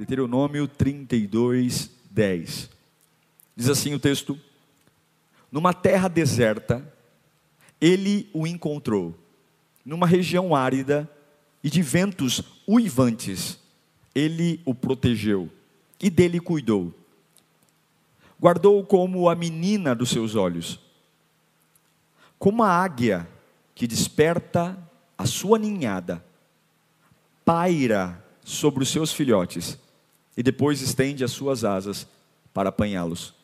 Deuteronômio 32, 10. Diz assim o texto: Numa terra deserta, ele o encontrou, numa região árida e de ventos uivantes, ele o protegeu e dele cuidou. Guardou-o como a menina dos seus olhos, como a águia que desperta a sua ninhada, paira sobre os seus filhotes e depois estende as suas asas para apanhá-los,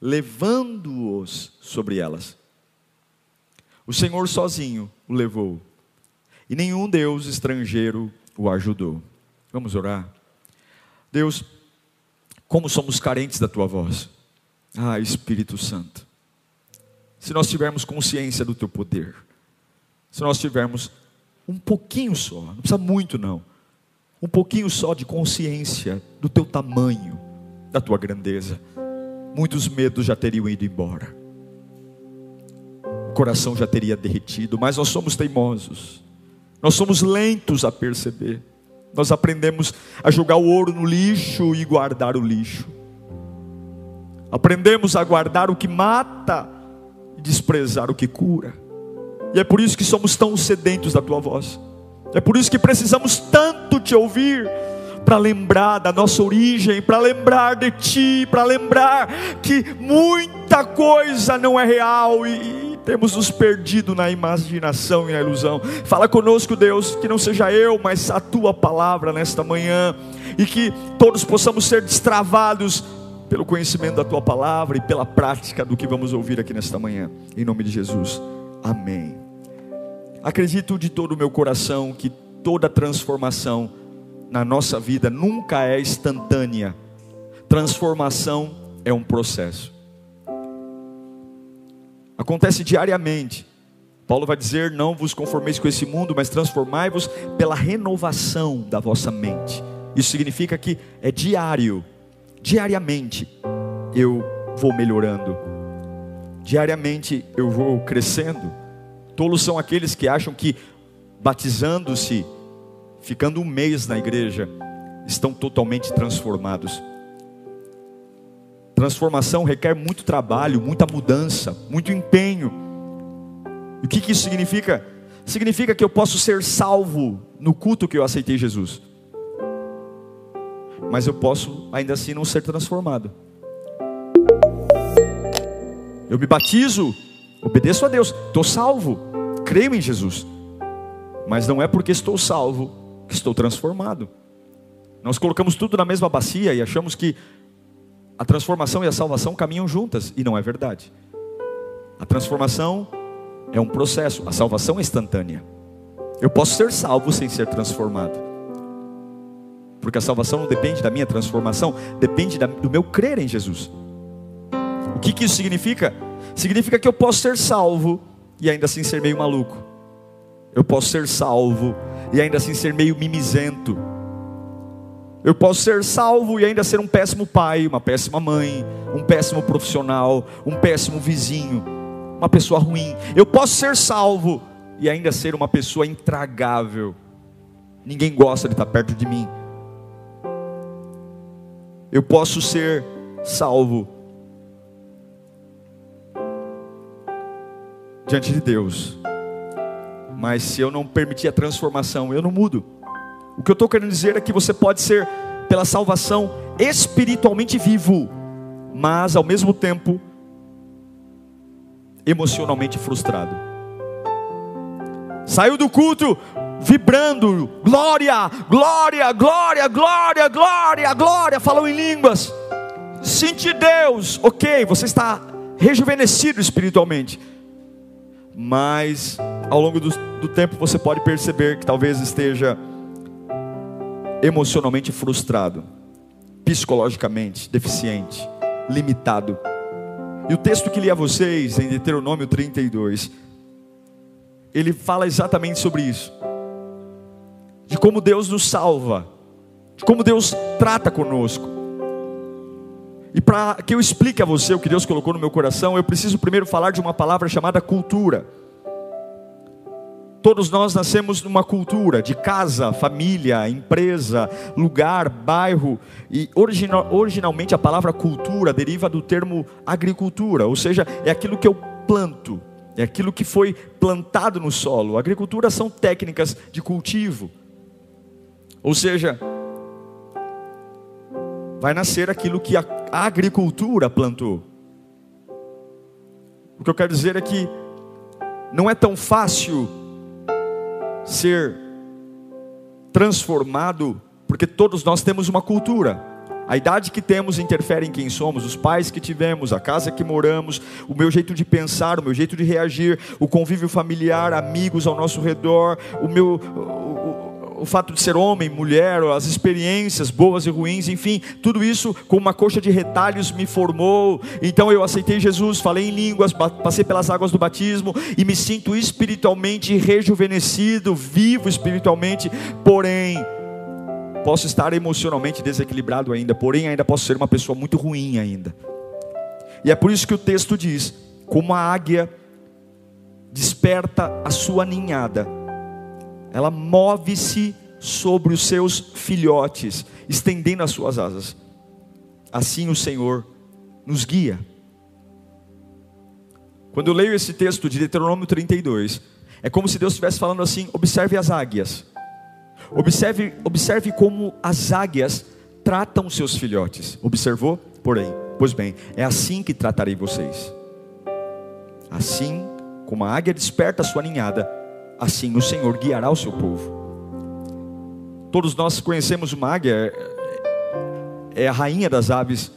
levando-os sobre elas. O Senhor sozinho o levou, e nenhum Deus estrangeiro o ajudou. Vamos orar? Deus, como somos carentes da tua voz. Ah, Espírito Santo. Se nós tivermos consciência do teu poder, se nós tivermos um pouquinho só, não precisa muito não um pouquinho só de consciência do teu tamanho, da tua grandeza, muitos medos já teriam ido embora, o coração já teria derretido, mas nós somos teimosos, nós somos lentos a perceber, nós aprendemos a jogar o ouro no lixo e guardar o lixo, aprendemos a guardar o que mata e desprezar o que cura, e é por isso que somos tão sedentos da tua voz. É por isso que precisamos tanto te ouvir para lembrar da nossa origem, para lembrar de ti, para lembrar que muita coisa não é real e, e temos nos perdido na imaginação e na ilusão. Fala conosco, Deus, que não seja eu, mas a tua palavra nesta manhã e que todos possamos ser destravados pelo conhecimento da tua palavra e pela prática do que vamos ouvir aqui nesta manhã. Em nome de Jesus. Amém. Acredito de todo o meu coração que toda transformação na nossa vida nunca é instantânea. Transformação é um processo. Acontece diariamente. Paulo vai dizer: Não vos conformeis com esse mundo, mas transformai-vos pela renovação da vossa mente. Isso significa que é diário, diariamente eu vou melhorando, diariamente eu vou crescendo. Tolos são aqueles que acham que batizando-se, ficando um mês na igreja, estão totalmente transformados. Transformação requer muito trabalho, muita mudança, muito empenho. E o que, que isso significa? Significa que eu posso ser salvo no culto que eu aceitei Jesus, mas eu posso ainda assim não ser transformado. Eu me batizo, Obedeço a Deus, estou salvo, creio em Jesus. Mas não é porque estou salvo que estou transformado. Nós colocamos tudo na mesma bacia e achamos que a transformação e a salvação caminham juntas, e não é verdade. A transformação é um processo, a salvação é instantânea. Eu posso ser salvo sem ser transformado. Porque a salvação não depende da minha transformação, depende do meu crer em Jesus. O que, que isso significa? Significa que eu posso ser salvo e ainda assim ser meio maluco. Eu posso ser salvo e ainda assim ser meio mimizento. Eu posso ser salvo e ainda ser um péssimo pai, uma péssima mãe, um péssimo profissional, um péssimo vizinho, uma pessoa ruim. Eu posso ser salvo e ainda ser uma pessoa intragável. Ninguém gosta de estar perto de mim. Eu posso ser salvo diante de Deus. Mas se eu não permitir a transformação, eu não mudo. O que eu estou querendo dizer é que você pode ser, pela salvação, espiritualmente vivo, mas ao mesmo tempo, emocionalmente frustrado. Saiu do culto vibrando, glória, glória, glória, glória, glória, glória, falou em línguas. Sente Deus, ok, você está rejuvenescido espiritualmente mas ao longo do, do tempo você pode perceber que talvez esteja emocionalmente frustrado. psicologicamente deficiente, limitado. E o texto que li a vocês, em Deuteronômio 32, ele fala exatamente sobre isso. De como Deus nos salva, de como Deus trata conosco. E para que eu explique a você o que Deus colocou no meu coração, eu preciso primeiro falar de uma palavra chamada cultura. Todos nós nascemos numa cultura de casa, família, empresa, lugar, bairro. E original, originalmente a palavra cultura deriva do termo agricultura, ou seja, é aquilo que eu planto, é aquilo que foi plantado no solo. Agricultura são técnicas de cultivo. Ou seja, vai nascer aquilo que a agricultura plantou. O que eu quero dizer é que não é tão fácil ser transformado, porque todos nós temos uma cultura. A idade que temos interfere em quem somos, os pais que tivemos, a casa que moramos, o meu jeito de pensar, o meu jeito de reagir, o convívio familiar, amigos ao nosso redor, o meu o fato de ser homem, mulher, as experiências boas e ruins, enfim, tudo isso com uma coxa de retalhos me formou. Então eu aceitei Jesus, falei em línguas, passei pelas águas do batismo e me sinto espiritualmente rejuvenescido, vivo espiritualmente, porém posso estar emocionalmente desequilibrado ainda, porém ainda posso ser uma pessoa muito ruim ainda. E é por isso que o texto diz: como a águia desperta a sua ninhada, ela move-se sobre os seus filhotes, estendendo as suas asas. Assim o Senhor nos guia. Quando eu leio esse texto de Deuteronômio 32, é como se Deus estivesse falando assim: observe as águias. Observe, observe como as águias tratam seus filhotes. Observou? Porém, pois bem, é assim que tratarei vocês. Assim como a águia desperta a sua ninhada, assim o Senhor guiará o seu povo. Todos nós conhecemos uma águia, é, é a rainha das aves,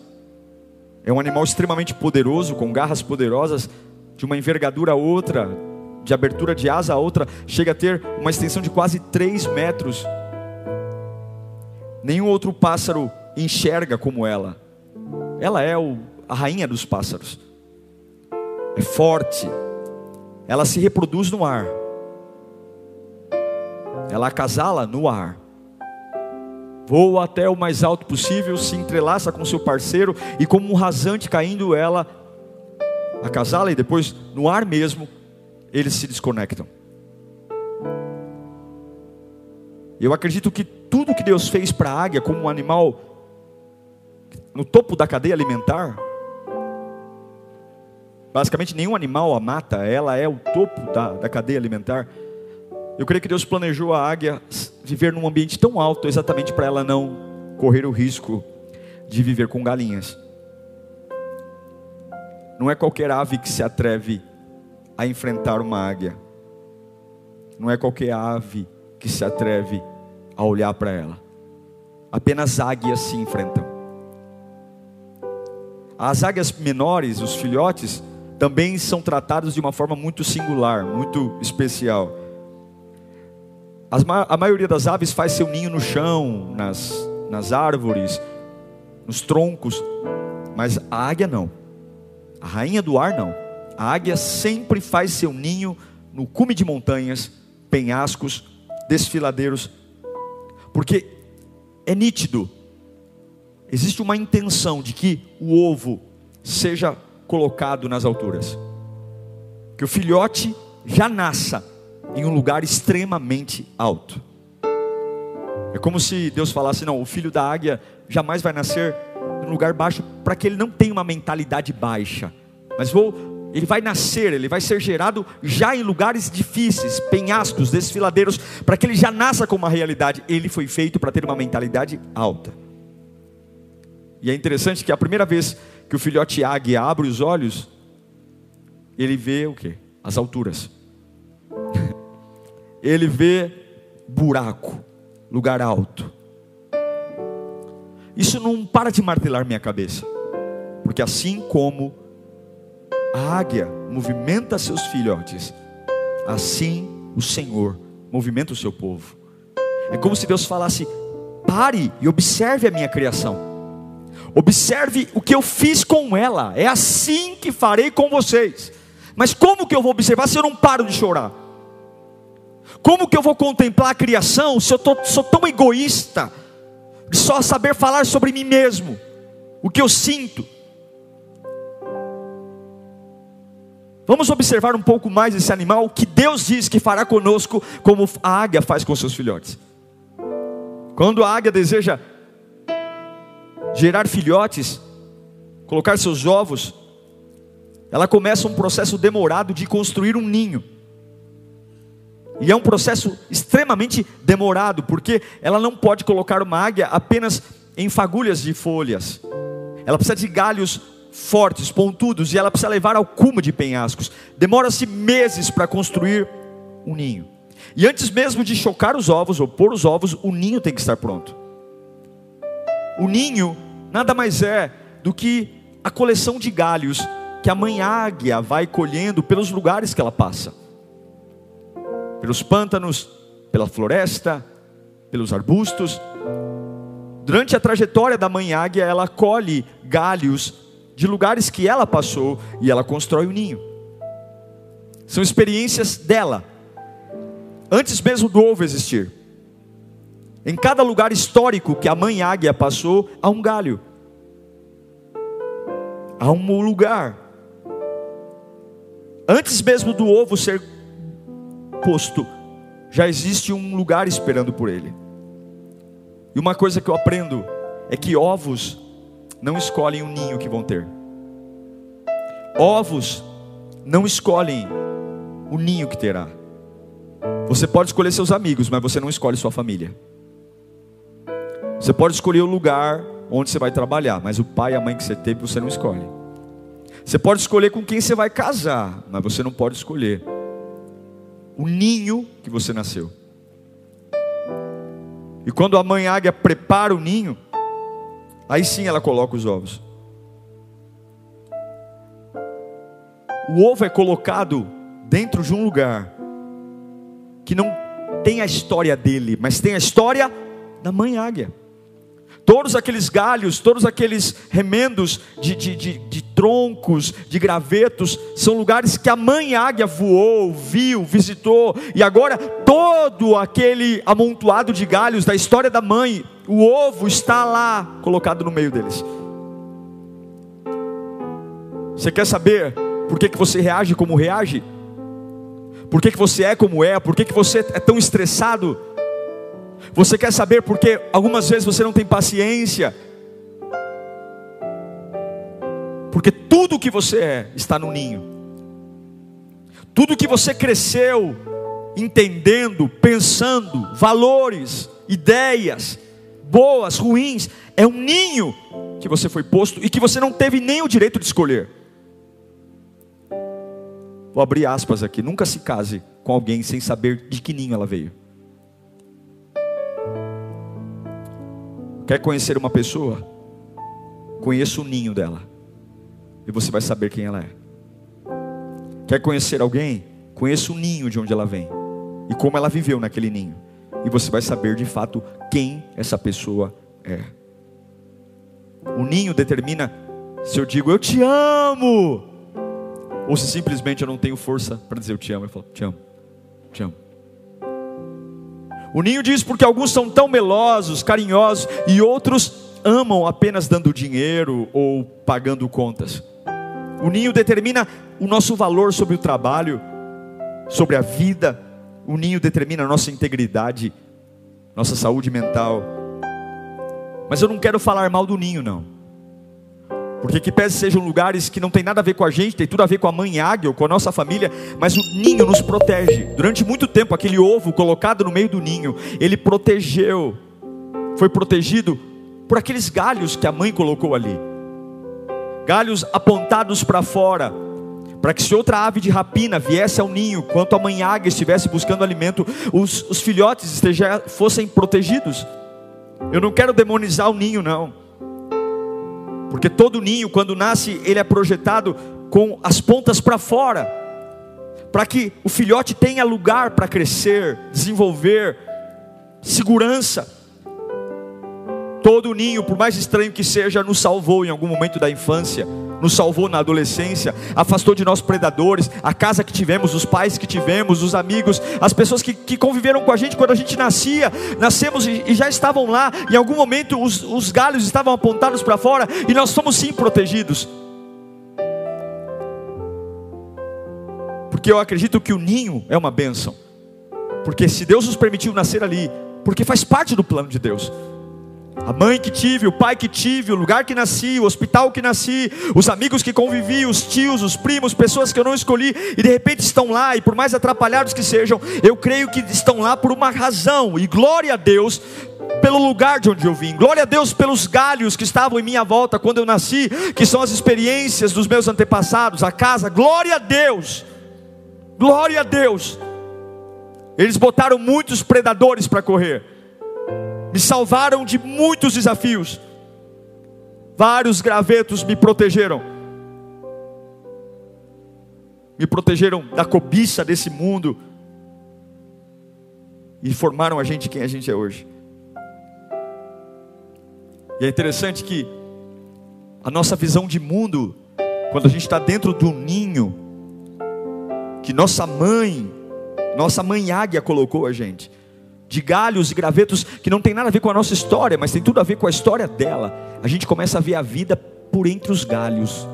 é um animal extremamente poderoso, com garras poderosas, de uma envergadura a outra, de abertura de asa a outra, chega a ter uma extensão de quase 3 metros. Nenhum outro pássaro enxerga como ela. Ela é o, a rainha dos pássaros. É forte. Ela se reproduz no ar. Ela acasala no ar. Voa até o mais alto possível, se entrelaça com seu parceiro e como um rasante caindo, ela acasala e depois no ar mesmo eles se desconectam. Eu acredito que tudo que Deus fez para a águia como um animal no topo da cadeia alimentar, basicamente nenhum animal a mata, ela é o topo da, da cadeia alimentar. Eu creio que Deus planejou a águia viver num ambiente tão alto exatamente para ela não correr o risco de viver com galinhas. Não é qualquer ave que se atreve a enfrentar uma águia. Não é qualquer ave que se atreve a olhar para ela. Apenas águias se enfrentam. As águias menores, os filhotes, também são tratados de uma forma muito singular, muito especial. A maioria das aves faz seu ninho no chão, nas, nas árvores, nos troncos, mas a águia não. A rainha do ar não. A águia sempre faz seu ninho no cume de montanhas, penhascos, desfiladeiros, porque é nítido. Existe uma intenção de que o ovo seja colocado nas alturas, que o filhote já nasça em um lugar extremamente alto. É como se Deus falasse: não, o filho da águia jamais vai nascer em um lugar baixo, para que ele não tenha uma mentalidade baixa, mas vou, ele vai nascer, ele vai ser gerado já em lugares difíceis, penhascos, desfiladeiros, para que ele já nasça com uma realidade. Ele foi feito para ter uma mentalidade alta. E é interessante que a primeira vez que o filhote águia abre os olhos, ele vê o que? As alturas ele vê buraco, lugar alto. Isso não para de martelar minha cabeça, porque assim como a águia movimenta seus filhotes, assim o Senhor movimenta o seu povo. É como se Deus falasse: pare e observe a minha criação. Observe o que eu fiz com ela. É assim que farei com vocês. Mas como que eu vou observar se eu não paro de chorar? Como que eu vou contemplar a criação se eu tô, sou tão egoísta de só saber falar sobre mim mesmo, o que eu sinto? Vamos observar um pouco mais esse animal que Deus diz que fará conosco, como a águia faz com seus filhotes. Quando a águia deseja gerar filhotes, colocar seus ovos, ela começa um processo demorado de construir um ninho. E é um processo extremamente demorado, porque ela não pode colocar uma águia apenas em fagulhas de folhas. Ela precisa de galhos fortes, pontudos, e ela precisa levar ao cume de penhascos. Demora-se meses para construir um ninho. E antes mesmo de chocar os ovos ou pôr os ovos, o ninho tem que estar pronto. O ninho nada mais é do que a coleção de galhos que a mãe águia vai colhendo pelos lugares que ela passa pelos pântanos, pela floresta, pelos arbustos. Durante a trajetória da mãe águia, ela colhe galhos de lugares que ela passou e ela constrói o um ninho. São experiências dela, antes mesmo do ovo existir. Em cada lugar histórico que a mãe águia passou, há um galho, há um lugar. Antes mesmo do ovo ser posto, já existe um lugar esperando por ele. E uma coisa que eu aprendo é que ovos não escolhem o ninho que vão ter. Ovos não escolhem o ninho que terá. Você pode escolher seus amigos, mas você não escolhe sua família. Você pode escolher o lugar onde você vai trabalhar, mas o pai e a mãe que você teve você não escolhe. Você pode escolher com quem você vai casar, mas você não pode escolher o ninho que você nasceu. E quando a mãe águia prepara o ninho, aí sim ela coloca os ovos. O ovo é colocado dentro de um lugar que não tem a história dele, mas tem a história da mãe águia. Todos aqueles galhos, todos aqueles remendos de, de, de, de, troncos, de gravetos, são lugares que a mãe águia voou, viu, visitou, e agora todo aquele amontoado de galhos da história da mãe, o ovo está lá colocado no meio deles. Você quer saber por que, que você reage como reage? Por que, que você é como é? Por que, que você é tão estressado? Você quer saber porque algumas vezes você não tem paciência? Porque tudo que você é está no ninho. Tudo que você cresceu entendendo, pensando, valores, ideias, boas, ruins, é um ninho que você foi posto e que você não teve nem o direito de escolher. Vou abrir aspas aqui. Nunca se case com alguém sem saber de que ninho ela veio. Quer conhecer uma pessoa? Conheça o ninho dela. E você vai saber quem ela é. Quer conhecer alguém? Conheça o ninho de onde ela vem. E como ela viveu naquele ninho. E você vai saber de fato quem essa pessoa é. O ninho determina se eu digo eu te amo. Ou se simplesmente eu não tenho força para dizer eu te amo. Eu falo, te amo, te amo. O ninho diz porque alguns são tão melosos, carinhosos, e outros amam apenas dando dinheiro ou pagando contas. O ninho determina o nosso valor sobre o trabalho, sobre a vida. O ninho determina a nossa integridade, nossa saúde mental. Mas eu não quero falar mal do ninho, não. Porque que pese sejam lugares que não tem nada a ver com a gente, tem tudo a ver com a mãe águia ou com a nossa família, mas o ninho nos protege. Durante muito tempo, aquele ovo colocado no meio do ninho, ele protegeu, foi protegido por aqueles galhos que a mãe colocou ali galhos apontados para fora, para que se outra ave de rapina viesse ao ninho, quanto a mãe águia estivesse buscando alimento, os, os filhotes esteja, fossem protegidos. Eu não quero demonizar o ninho, não. Porque todo ninho, quando nasce, ele é projetado com as pontas para fora, para que o filhote tenha lugar para crescer, desenvolver, segurança. Todo ninho, por mais estranho que seja, nos salvou em algum momento da infância, nos salvou na adolescência, afastou de nós predadores, a casa que tivemos, os pais que tivemos, os amigos, as pessoas que, que conviveram com a gente quando a gente nascia, nascemos e, e já estavam lá, em algum momento os, os galhos estavam apontados para fora e nós fomos sim protegidos. Porque eu acredito que o ninho é uma bênção. Porque se Deus nos permitiu nascer ali, porque faz parte do plano de Deus. A mãe que tive, o pai que tive, o lugar que nasci, o hospital que nasci, os amigos que convivi, os tios, os primos, pessoas que eu não escolhi e de repente estão lá, e por mais atrapalhados que sejam, eu creio que estão lá por uma razão, e glória a Deus pelo lugar de onde eu vim, glória a Deus pelos galhos que estavam em minha volta quando eu nasci, que são as experiências dos meus antepassados, a casa, glória a Deus, glória a Deus. Eles botaram muitos predadores para correr me salvaram de muitos desafios. Vários gravetos me protegeram. Me protegeram da cobiça desse mundo. E formaram a gente quem a gente é hoje. E é interessante que a nossa visão de mundo, quando a gente está dentro do ninho, que nossa mãe, nossa mãe águia colocou a gente, de galhos e gravetos que não tem nada a ver com a nossa história, mas tem tudo a ver com a história dela. A gente começa a ver a vida por entre os galhos.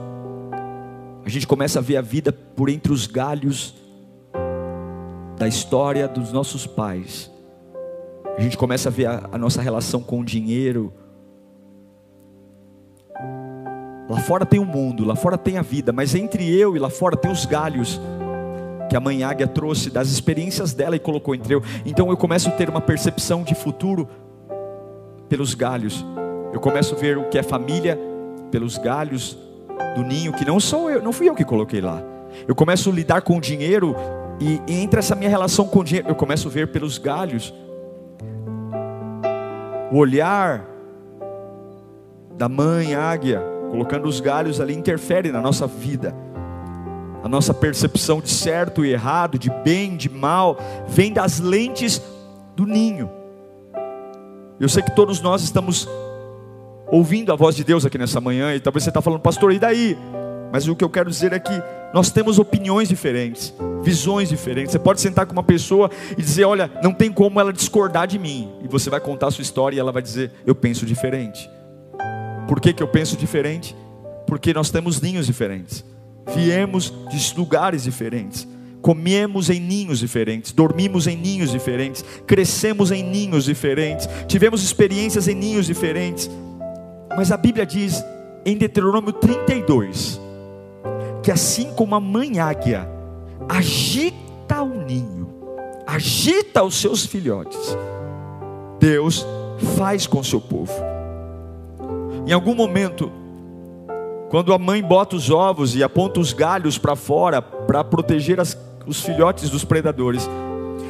A gente começa a ver a vida por entre os galhos da história dos nossos pais. A gente começa a ver a, a nossa relação com o dinheiro. Lá fora tem o mundo, lá fora tem a vida, mas entre eu e lá fora tem os galhos que a mãe águia trouxe das experiências dela e colocou entre eu. Então eu começo a ter uma percepção de futuro pelos galhos. Eu começo a ver o que é família pelos galhos do ninho que não sou eu, não fui eu que coloquei lá. Eu começo a lidar com o dinheiro e, e entre essa minha relação com o dinheiro, eu começo a ver pelos galhos. O olhar da mãe águia, colocando os galhos ali, interfere na nossa vida. A nossa percepção de certo e errado, de bem, de mal, vem das lentes do ninho. Eu sei que todos nós estamos ouvindo a voz de Deus aqui nessa manhã, e talvez você está falando, pastor, e daí? Mas o que eu quero dizer é que nós temos opiniões diferentes, visões diferentes. Você pode sentar com uma pessoa e dizer: Olha, não tem como ela discordar de mim. E você vai contar a sua história e ela vai dizer: Eu penso diferente. Por que, que eu penso diferente? Porque nós temos ninhos diferentes viemos de lugares diferentes, comemos em ninhos diferentes, dormimos em ninhos diferentes, crescemos em ninhos diferentes, tivemos experiências em ninhos diferentes. Mas a Bíblia diz em Deuteronômio 32 que assim como a mãe águia agita o ninho, agita os seus filhotes, Deus faz com o seu povo. Em algum momento quando a mãe bota os ovos e aponta os galhos para fora para proteger as, os filhotes dos predadores,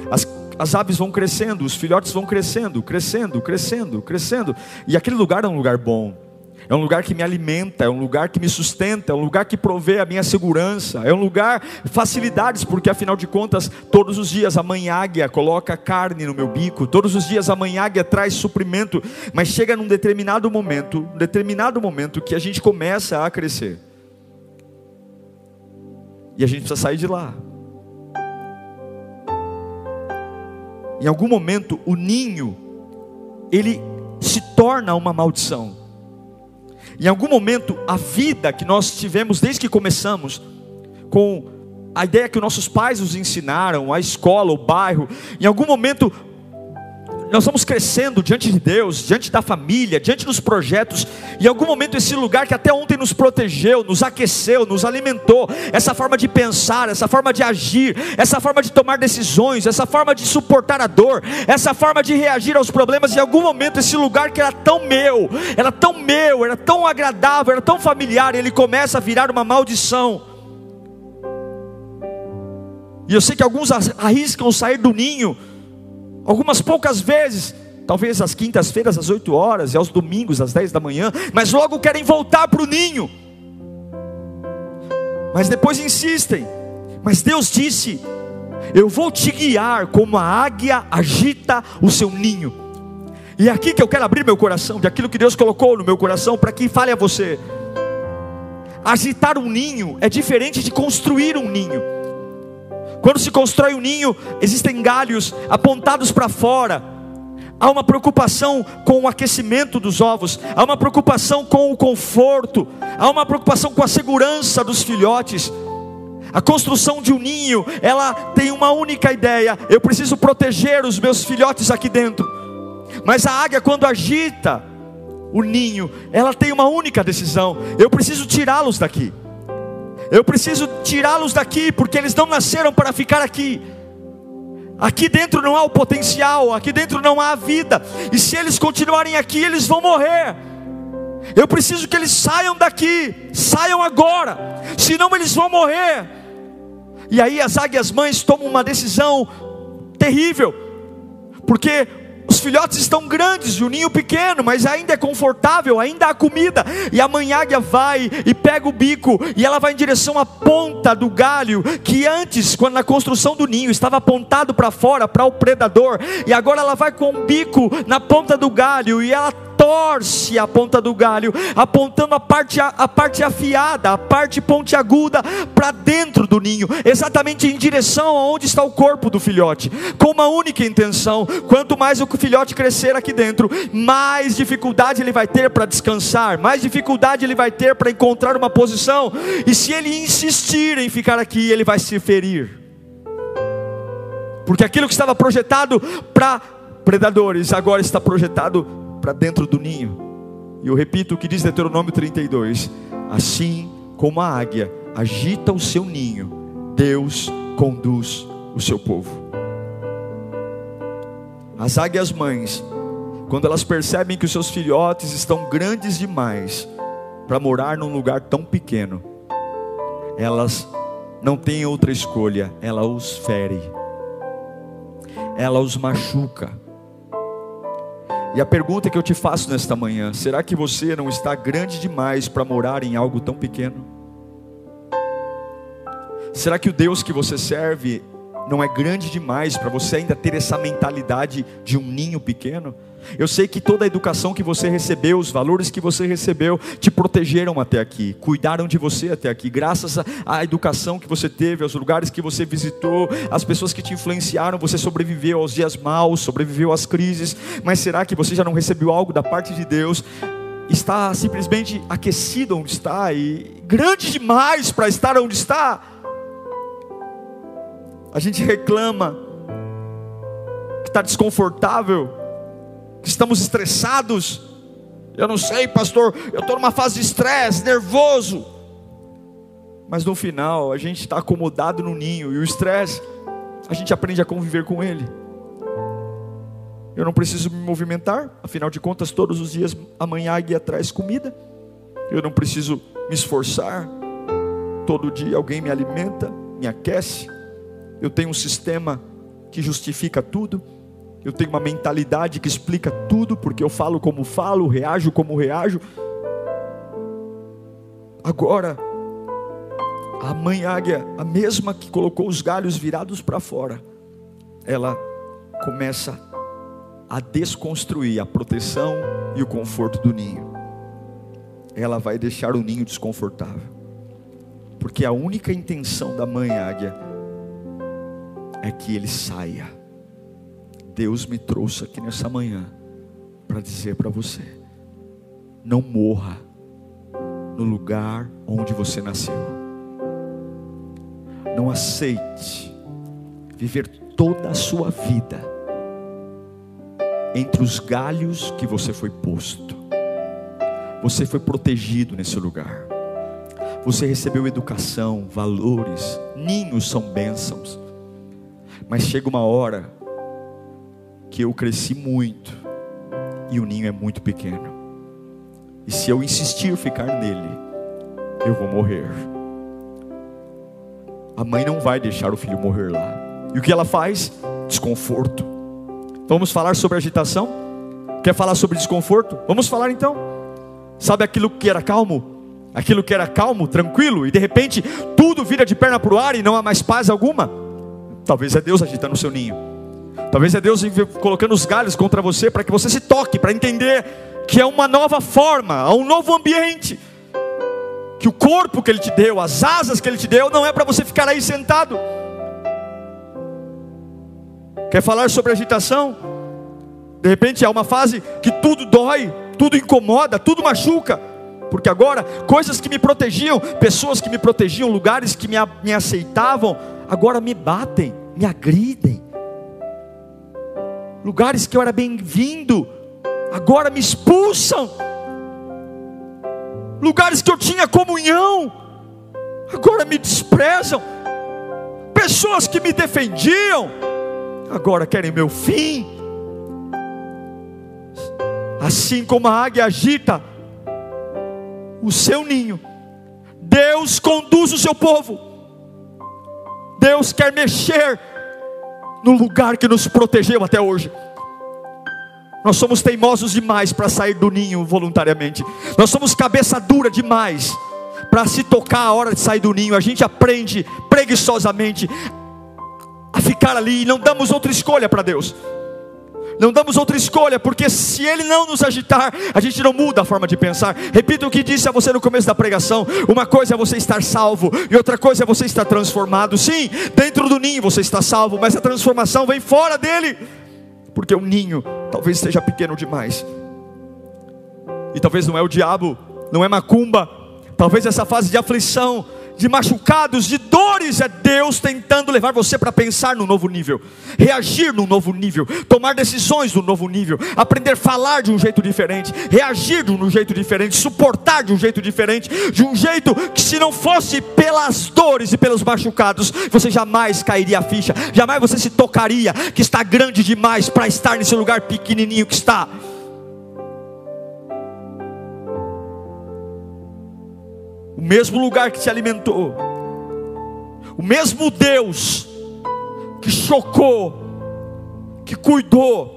as, as aves vão crescendo, os filhotes vão crescendo, crescendo, crescendo, crescendo, e aquele lugar é um lugar bom é um lugar que me alimenta, é um lugar que me sustenta, é um lugar que provê a minha segurança, é um lugar facilidades, porque afinal de contas, todos os dias a mãe águia coloca carne no meu bico, todos os dias a mãe águia traz suprimento, mas chega num determinado momento, um determinado momento que a gente começa a crescer. E a gente precisa sair de lá. Em algum momento o ninho ele se torna uma maldição. Em algum momento, a vida que nós tivemos desde que começamos, com a ideia que nossos pais nos ensinaram, a escola, o bairro, em algum momento nós vamos crescendo diante de Deus, diante da família, diante dos projetos, e em algum momento esse lugar que até ontem nos protegeu, nos aqueceu, nos alimentou, essa forma de pensar, essa forma de agir, essa forma de tomar decisões, essa forma de suportar a dor, essa forma de reagir aos problemas, em algum momento esse lugar que era tão meu, era tão meu, era tão agradável, era tão familiar, ele começa a virar uma maldição. E eu sei que alguns arriscam sair do ninho, algumas poucas vezes, talvez às quintas-feiras às 8 horas e aos domingos às 10 da manhã, mas logo querem voltar para o ninho. Mas depois insistem. Mas Deus disse: Eu vou te guiar como a águia agita o seu ninho. E é aqui que eu quero abrir meu coração, de aquilo que Deus colocou no meu coração, para que fale a você. Agitar um ninho é diferente de construir um ninho. Quando se constrói um ninho, existem galhos apontados para fora. Há uma preocupação com o aquecimento dos ovos, há uma preocupação com o conforto, há uma preocupação com a segurança dos filhotes. A construção de um ninho, ela tem uma única ideia: eu preciso proteger os meus filhotes aqui dentro. Mas a águia, quando agita, o ninho, ela tem uma única decisão: eu preciso tirá-los daqui. Eu preciso tirá-los daqui, porque eles não nasceram para ficar aqui. Aqui dentro não há o potencial, aqui dentro não há a vida, e se eles continuarem aqui, eles vão morrer. Eu preciso que eles saiam daqui, saiam agora, senão eles vão morrer. E aí as águias mães tomam uma decisão terrível, porque os filhotes estão grandes o ninho pequeno, mas ainda é confortável, ainda há comida. E a mãe águia vai e pega o bico e ela vai em direção à ponta do galho, que antes, quando na construção do ninho, estava apontado para fora, para o predador. E agora ela vai com o bico na ponta do galho e ela torce a ponta do galho, apontando a parte, a parte afiada, a parte pontiaguda para dentro do ninho, exatamente em direção aonde está o corpo do filhote, com uma única intenção: quanto mais o filhote crescer aqui dentro, mais dificuldade ele vai ter para descansar, mais dificuldade ele vai ter para encontrar uma posição, e se ele insistir em ficar aqui, ele vai se ferir. Porque aquilo que estava projetado para predadores agora está projetado para dentro do ninho. E eu repito o que diz Deuteronômio 32: Assim como a águia agita o seu ninho, Deus conduz o seu povo. As águias mães, quando elas percebem que os seus filhotes estão grandes demais para morar num lugar tão pequeno, elas não têm outra escolha, ela os fere, ela os machuca e a pergunta que eu te faço nesta manhã: será que você não está grande demais para morar em algo tão pequeno? Será que o Deus que você serve não é grande demais para você ainda ter essa mentalidade de um ninho pequeno? Eu sei que toda a educação que você recebeu, os valores que você recebeu, te protegeram até aqui, cuidaram de você até aqui, graças à educação que você teve, aos lugares que você visitou, às pessoas que te influenciaram, você sobreviveu aos dias maus, sobreviveu às crises. Mas será que você já não recebeu algo da parte de Deus? Está simplesmente aquecido onde está e grande demais para estar onde está. A gente reclama que está desconfortável estamos estressados. Eu não sei, pastor, eu estou numa fase de estresse, nervoso. Mas no final, a gente está acomodado no ninho e o estresse, a gente aprende a conviver com ele. Eu não preciso me movimentar, afinal de contas, todos os dias a mãe águia traz comida. Eu não preciso me esforçar, todo dia alguém me alimenta, me aquece. Eu tenho um sistema que justifica tudo eu tenho uma mentalidade que explica tudo, porque eu falo como falo, reajo como reajo. Agora, a mãe águia, a mesma que colocou os galhos virados para fora, ela começa a desconstruir a proteção e o conforto do ninho. Ela vai deixar o ninho desconfortável. Porque a única intenção da mãe águia é que ele saia Deus me trouxe aqui nessa manhã para dizer para você: não morra no lugar onde você nasceu. Não aceite viver toda a sua vida entre os galhos que você foi posto. Você foi protegido nesse lugar. Você recebeu educação, valores, ninhos são bênçãos. Mas chega uma hora que eu cresci muito e o ninho é muito pequeno. E se eu insistir ficar nele, eu vou morrer. A mãe não vai deixar o filho morrer lá. E o que ela faz? Desconforto. Vamos falar sobre agitação? Quer falar sobre desconforto? Vamos falar então. Sabe aquilo que era calmo? Aquilo que era calmo, tranquilo, e de repente tudo vira de perna para o ar e não há mais paz alguma? Talvez é Deus agitando o seu ninho. Talvez é Deus colocando os galhos contra você para que você se toque, para entender que é uma nova forma, um novo ambiente. Que o corpo que Ele te deu, as asas que Ele te deu, não é para você ficar aí sentado. Quer falar sobre agitação? De repente é uma fase que tudo dói, tudo incomoda, tudo machuca. Porque agora, coisas que me protegiam, pessoas que me protegiam, lugares que me, me aceitavam, agora me batem, me agridem lugares que eu era bem-vindo, agora me expulsam, lugares que eu tinha comunhão, agora me desprezam, pessoas que me defendiam, agora querem meu fim. Assim como a águia agita o seu ninho, Deus conduz o seu povo, Deus quer mexer no lugar que nos protegeu até hoje. Nós somos teimosos demais para sair do ninho voluntariamente. Nós somos cabeça dura demais para se tocar a hora de sair do ninho. A gente aprende preguiçosamente a ficar ali e não damos outra escolha para Deus. Não damos outra escolha, porque se Ele não nos agitar, a gente não muda a forma de pensar. Repito o que disse a você no começo da pregação: uma coisa é você estar salvo, e outra coisa é você estar transformado. Sim, dentro do ninho você está salvo, mas a transformação vem fora dele, porque o ninho talvez esteja pequeno demais, e talvez não é o diabo, não é macumba, talvez essa fase de aflição de machucados, de dores, é Deus tentando levar você para pensar no novo nível, reagir no novo nível, tomar decisões no novo nível, aprender a falar de um jeito diferente, reagir de um jeito diferente, suportar de um jeito diferente, de um jeito que se não fosse pelas dores e pelos machucados, você jamais cairia a ficha, jamais você se tocaria que está grande demais para estar nesse lugar pequenininho que está. O mesmo lugar que te alimentou, o mesmo Deus que chocou, que cuidou,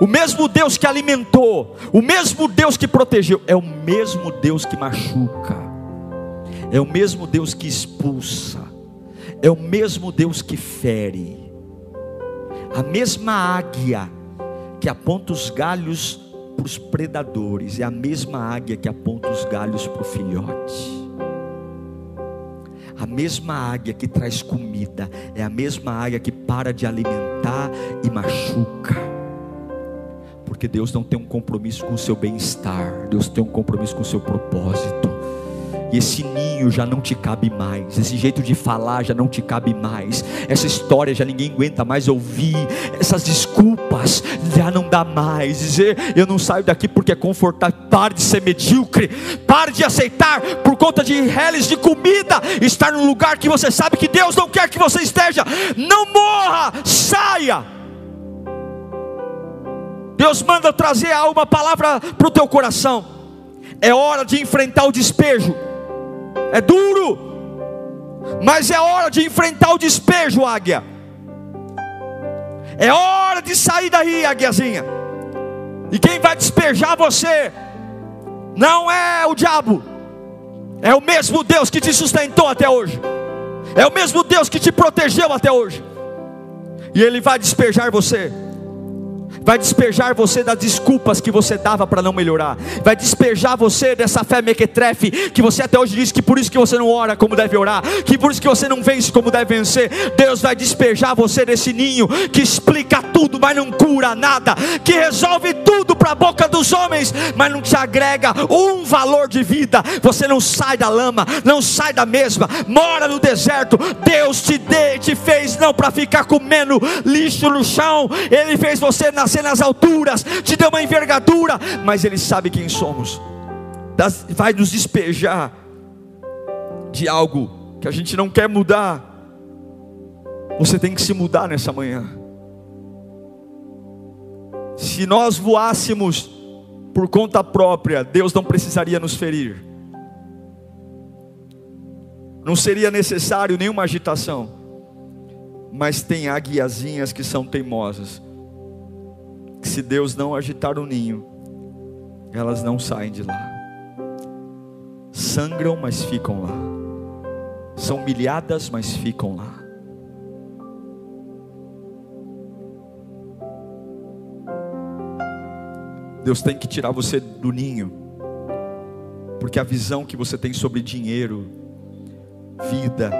o mesmo Deus que alimentou, o mesmo Deus que protegeu, é o mesmo Deus que machuca, é o mesmo Deus que expulsa, é o mesmo Deus que fere, a mesma águia que aponta os galhos para os predadores, é a mesma águia que aponta os galhos para o filhote. A mesma águia que traz comida, é a mesma águia que para de alimentar e machuca. Porque Deus não tem um compromisso com o seu bem-estar, Deus tem um compromisso com o seu propósito. E esse ninho já não te cabe mais, esse jeito de falar já não te cabe mais, essa história já ninguém aguenta mais ouvir, essas desculpas já não dá mais. Dizer eu não saio daqui porque é confortável, pare de ser medíocre, pare de aceitar por conta de reles de comida, estar num lugar que você sabe que Deus não quer que você esteja. Não morra, saia. Deus manda trazer uma palavra para o teu coração. É hora de enfrentar o despejo é duro, mas é hora de enfrentar o despejo, águia. É hora de sair daí, águiazinha. E quem vai despejar você não é o diabo, é o mesmo Deus que te sustentou até hoje, é o mesmo Deus que te protegeu até hoje, e Ele vai despejar você vai despejar você das desculpas que você dava para não melhorar, vai despejar você dessa fé mequetrefe que você até hoje diz que por isso que você não ora como deve orar, que por isso que você não vence como deve vencer. Deus vai despejar você desse ninho que explica tudo, mas não cura nada, que resolve tudo para a boca dos homens, mas não te agrega um valor de vida. Você não sai da lama, não sai da mesma, mora no deserto. Deus te dê, te fez não para ficar comendo lixo no chão, Ele fez você nascer nascer nas alturas, te deu uma envergadura, mas Ele sabe quem somos, vai nos despejar de algo que a gente não quer mudar. Você tem que se mudar nessa manhã. Se nós voássemos por conta própria, Deus não precisaria nos ferir. Não seria necessário nenhuma agitação. Mas tem águiazinhas que são teimosas que se Deus não agitar o ninho, elas não saem de lá. Sangram, mas ficam lá. São humilhadas, mas ficam lá. Deus tem que tirar você do ninho, porque a visão que você tem sobre dinheiro, vida,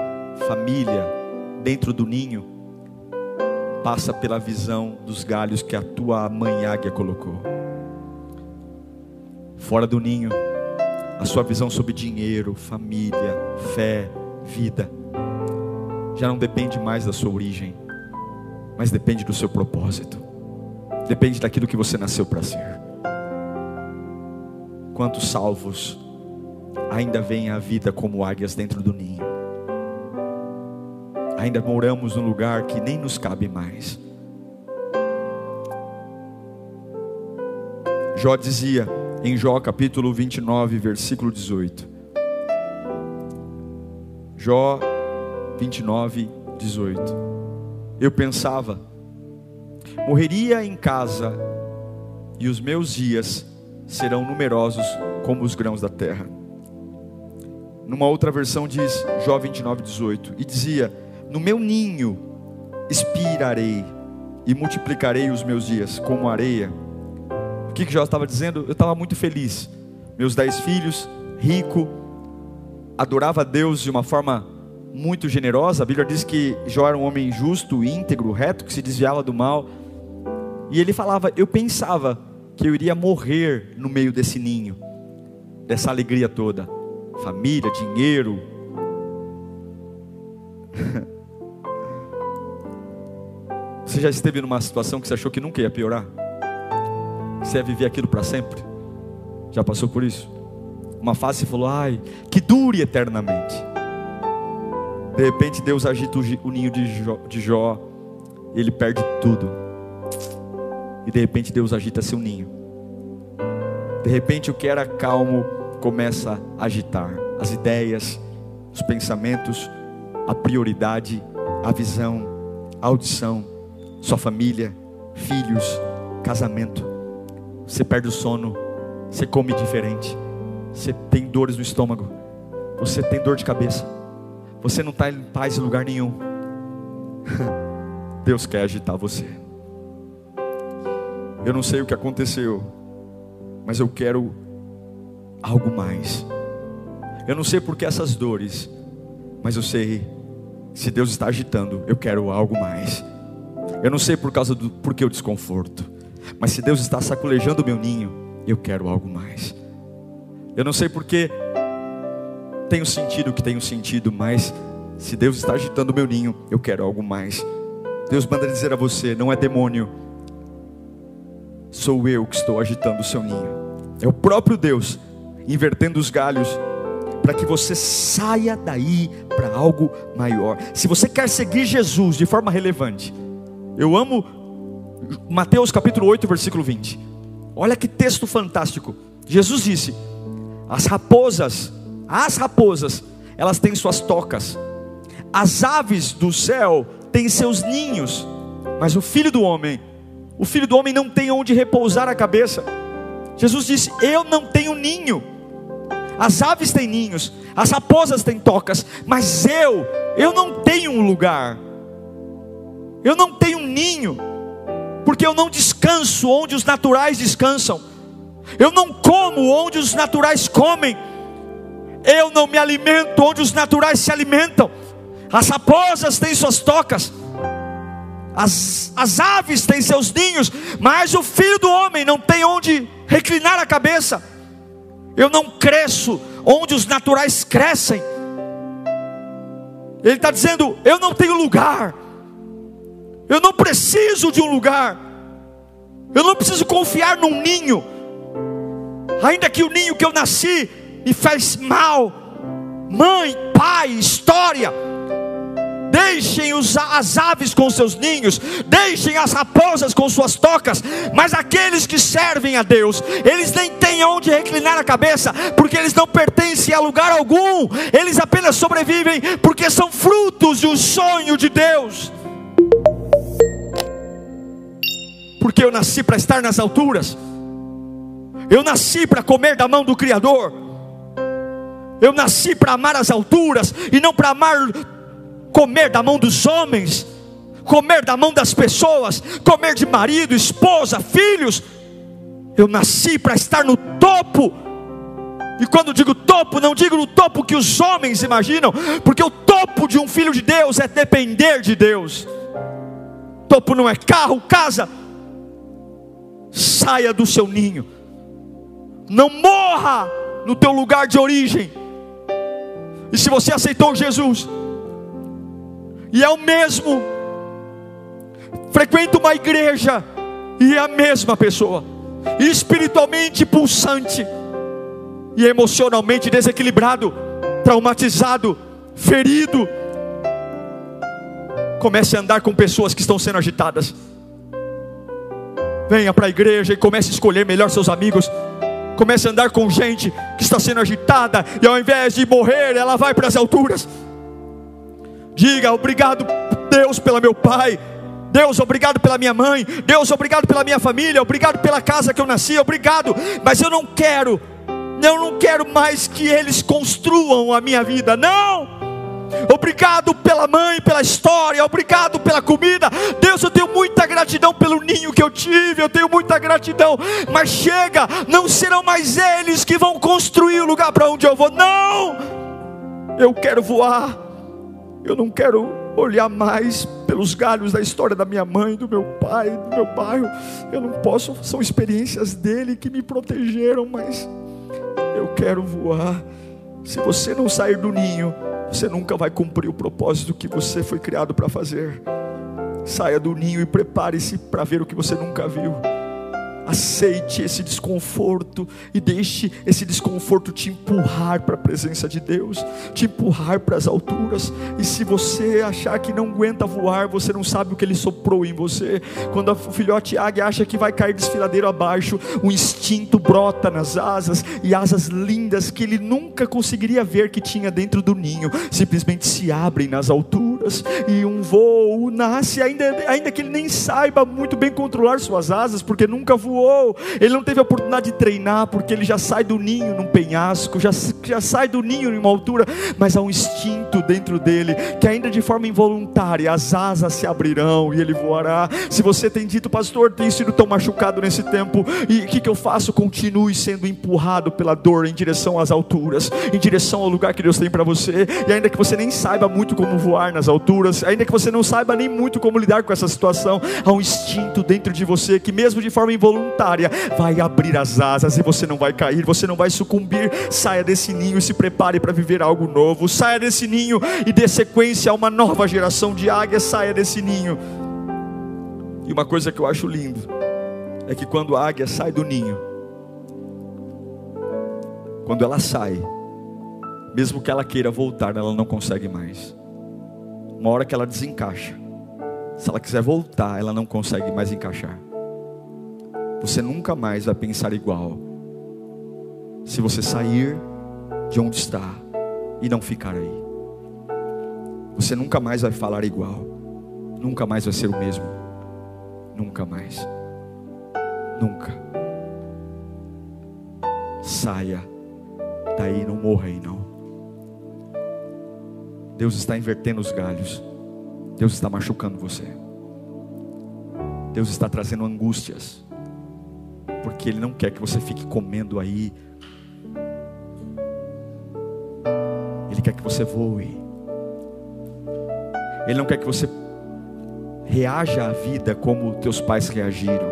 família, dentro do ninho, passa pela visão dos galhos que a tua mãe águia colocou. Fora do ninho, a sua visão sobre dinheiro, família, fé, vida, já não depende mais da sua origem, mas depende do seu propósito, depende daquilo que você nasceu para ser. Quantos salvos ainda veem a vida como águias dentro do ninho? Ainda moramos num lugar que nem nos cabe mais. Jó dizia em Jó capítulo 29, versículo 18. Jó 29, 18. Eu pensava, morreria em casa e os meus dias serão numerosos como os grãos da terra. Numa outra versão diz Jó 29, 18, e dizia: No meu ninho expirarei e multiplicarei os meus dias como areia. O que, que Jó estava dizendo? Eu estava muito feliz. Meus dez filhos, rico, adorava a Deus de uma forma muito generosa. A Bíblia diz que Jó era um homem justo, íntegro, reto, que se desviava do mal. E ele falava: Eu pensava que eu iria morrer no meio desse ninho, dessa alegria toda família, dinheiro. Você já esteve numa situação que você achou que nunca ia piorar? Que você ia viver aquilo para sempre? Já passou por isso? Uma fase falou, ai, que dure eternamente. De repente Deus agita o ninho de Jó, de Jó ele perde tudo. E de repente Deus agita seu ninho. De repente o que era calmo começa a agitar as ideias, os pensamentos, a prioridade, a visão, a audição, sua família, filhos, casamento. Você perde o sono, você come diferente, você tem dores no estômago, você tem dor de cabeça, você não está em paz em lugar nenhum. Deus quer agitar você. Eu não sei o que aconteceu, mas eu quero algo mais. Eu não sei por que essas dores, mas eu sei se Deus está agitando, eu quero algo mais. Eu não sei por causa do porque o desconforto, mas se Deus está sacolejando o meu ninho, eu quero algo mais. Eu não sei porque tenho sentido o que tenho sentido, mas se Deus está agitando o meu ninho, eu quero algo mais. Deus manda dizer a você: não é demônio, sou eu que estou agitando o seu ninho. É o próprio Deus invertendo os galhos para que você saia daí para algo maior. Se você quer seguir Jesus de forma relevante, eu amo Mateus capítulo 8, versículo 20. Olha que texto fantástico. Jesus disse: As raposas, as raposas, elas têm suas tocas. As aves do céu têm seus ninhos, mas o filho do homem, o filho do homem não tem onde repousar a cabeça. Jesus disse: Eu não tenho ninho. As aves têm ninhos, as raposas têm tocas, mas eu, eu não tenho um lugar. Eu não tenho um ninho, porque eu não descanso onde os naturais descansam. Eu não como onde os naturais comem. Eu não me alimento onde os naturais se alimentam. As raposas têm suas tocas, as, as aves têm seus ninhos, mas o filho do homem não tem onde reclinar a cabeça. Eu não cresço onde os naturais crescem. Ele está dizendo: eu não tenho lugar, eu não preciso de um lugar, eu não preciso confiar num ninho, ainda que o ninho que eu nasci me faz mal, mãe, pai, história, deixem as aves com seus ninhos, deixem as raposas com suas tocas, mas aqueles que servem a Deus, eles nem têm onde reclinar a cabeça, porque eles não pertencem a lugar algum, eles apenas sobrevivem porque são frutos de um sonho de Deus. Porque eu nasci para estar nas alturas, eu nasci para comer da mão do Criador. Eu nasci para amar as alturas e não para amar comer da mão dos homens, comer da mão das pessoas, comer de marido, esposa, filhos. Eu nasci para estar no topo. E quando digo topo, não digo no topo que os homens imaginam, porque o topo de um filho de Deus é depender de Deus. Topo não é carro, casa. Saia do seu ninho. Não morra no teu lugar de origem. E se você aceitou Jesus, e é o mesmo, frequenta uma igreja, e é a mesma pessoa, espiritualmente pulsante, e emocionalmente desequilibrado, traumatizado, ferido. Comece a andar com pessoas que estão sendo agitadas. Venha para a igreja e comece a escolher melhor seus amigos. Comece a andar com gente que está sendo agitada e ao invés de morrer, ela vai para as alturas. Diga obrigado, Deus, pelo meu pai. Deus, obrigado pela minha mãe. Deus, obrigado pela minha família. Obrigado pela casa que eu nasci. Obrigado. Mas eu não quero eu não quero mais que eles construam a minha vida, não. Obrigado pela mãe, pela história, obrigado pela comida. Deus, eu tenho muita gratidão pelo ninho que eu tive, eu tenho muita gratidão. Mas chega, não serão mais eles que vão construir o lugar para onde eu vou. Não! Eu quero voar. Eu não quero olhar mais pelos galhos da história da minha mãe, do meu pai, do meu bairro. Eu não posso, são experiências dele que me protegeram, mas eu quero voar. Se você não sair do ninho, você nunca vai cumprir o propósito que você foi criado para fazer. Saia do ninho e prepare-se para ver o que você nunca viu. Aceite esse desconforto e deixe esse desconforto te empurrar para a presença de Deus, te empurrar para as alturas. E se você achar que não aguenta voar, você não sabe o que ele soprou em você. Quando o filhote águia acha que vai cair desfiladeiro abaixo, o instinto brota nas asas e asas lindas que ele nunca conseguiria ver que tinha dentro do ninho, simplesmente se abrem nas alturas e um voo nasce, ainda, ainda que ele nem saiba muito bem controlar suas asas, porque nunca voou voou, ele não teve a oportunidade de treinar, porque ele já sai do ninho num penhasco, já, já sai do ninho em uma altura, mas há um instinto dentro dele, que ainda de forma involuntária, as asas se abrirão e ele voará. Se você tem dito, pastor, tem sido tão machucado nesse tempo, e o que, que eu faço? Continue sendo empurrado pela dor em direção às alturas, em direção ao lugar que Deus tem para você, e ainda que você nem saiba muito como voar nas alturas, ainda que você não saiba nem muito como lidar com essa situação, há um instinto dentro de você que, mesmo de forma involuntária, voluntária vai abrir as asas e você não vai cair, você não vai sucumbir. Saia desse ninho e se prepare para viver algo novo. Saia desse ninho e dê sequência a uma nova geração de águias. Saia desse ninho. E uma coisa que eu acho lindo é que quando a águia sai do ninho, quando ela sai, mesmo que ela queira voltar, ela não consegue mais. Uma hora que ela desencaixa, se ela quiser voltar, ela não consegue mais encaixar. Você nunca mais vai pensar igual. Se você sair de onde está e não ficar aí. Você nunca mais vai falar igual. Nunca mais vai ser o mesmo. Nunca mais. Nunca. Saia daí, não morra aí não. Deus está invertendo os galhos. Deus está machucando você. Deus está trazendo angústias porque Ele não quer que você fique comendo aí. Ele quer que você voe. Ele não quer que você reaja à vida como teus pais reagiram.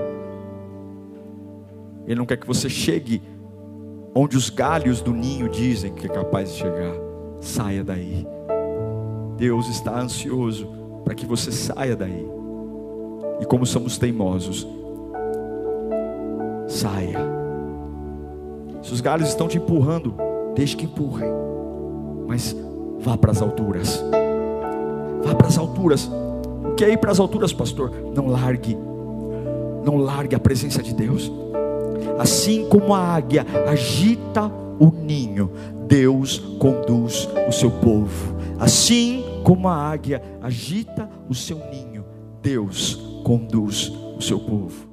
Ele não quer que você chegue onde os galhos do ninho dizem que é capaz de chegar. Saia daí. Deus está ansioso para que você saia daí. E como somos teimosos, saia. Se os galhos estão te empurrando, deixe que empurrem. Mas vá para as alturas. Vá para as alturas. O que é ir para as alturas, pastor? Não largue. Não largue a presença de Deus. Assim como a águia agita o ninho, Deus conduz o seu povo. Assim como a águia agita o seu ninho, Deus conduz o seu povo.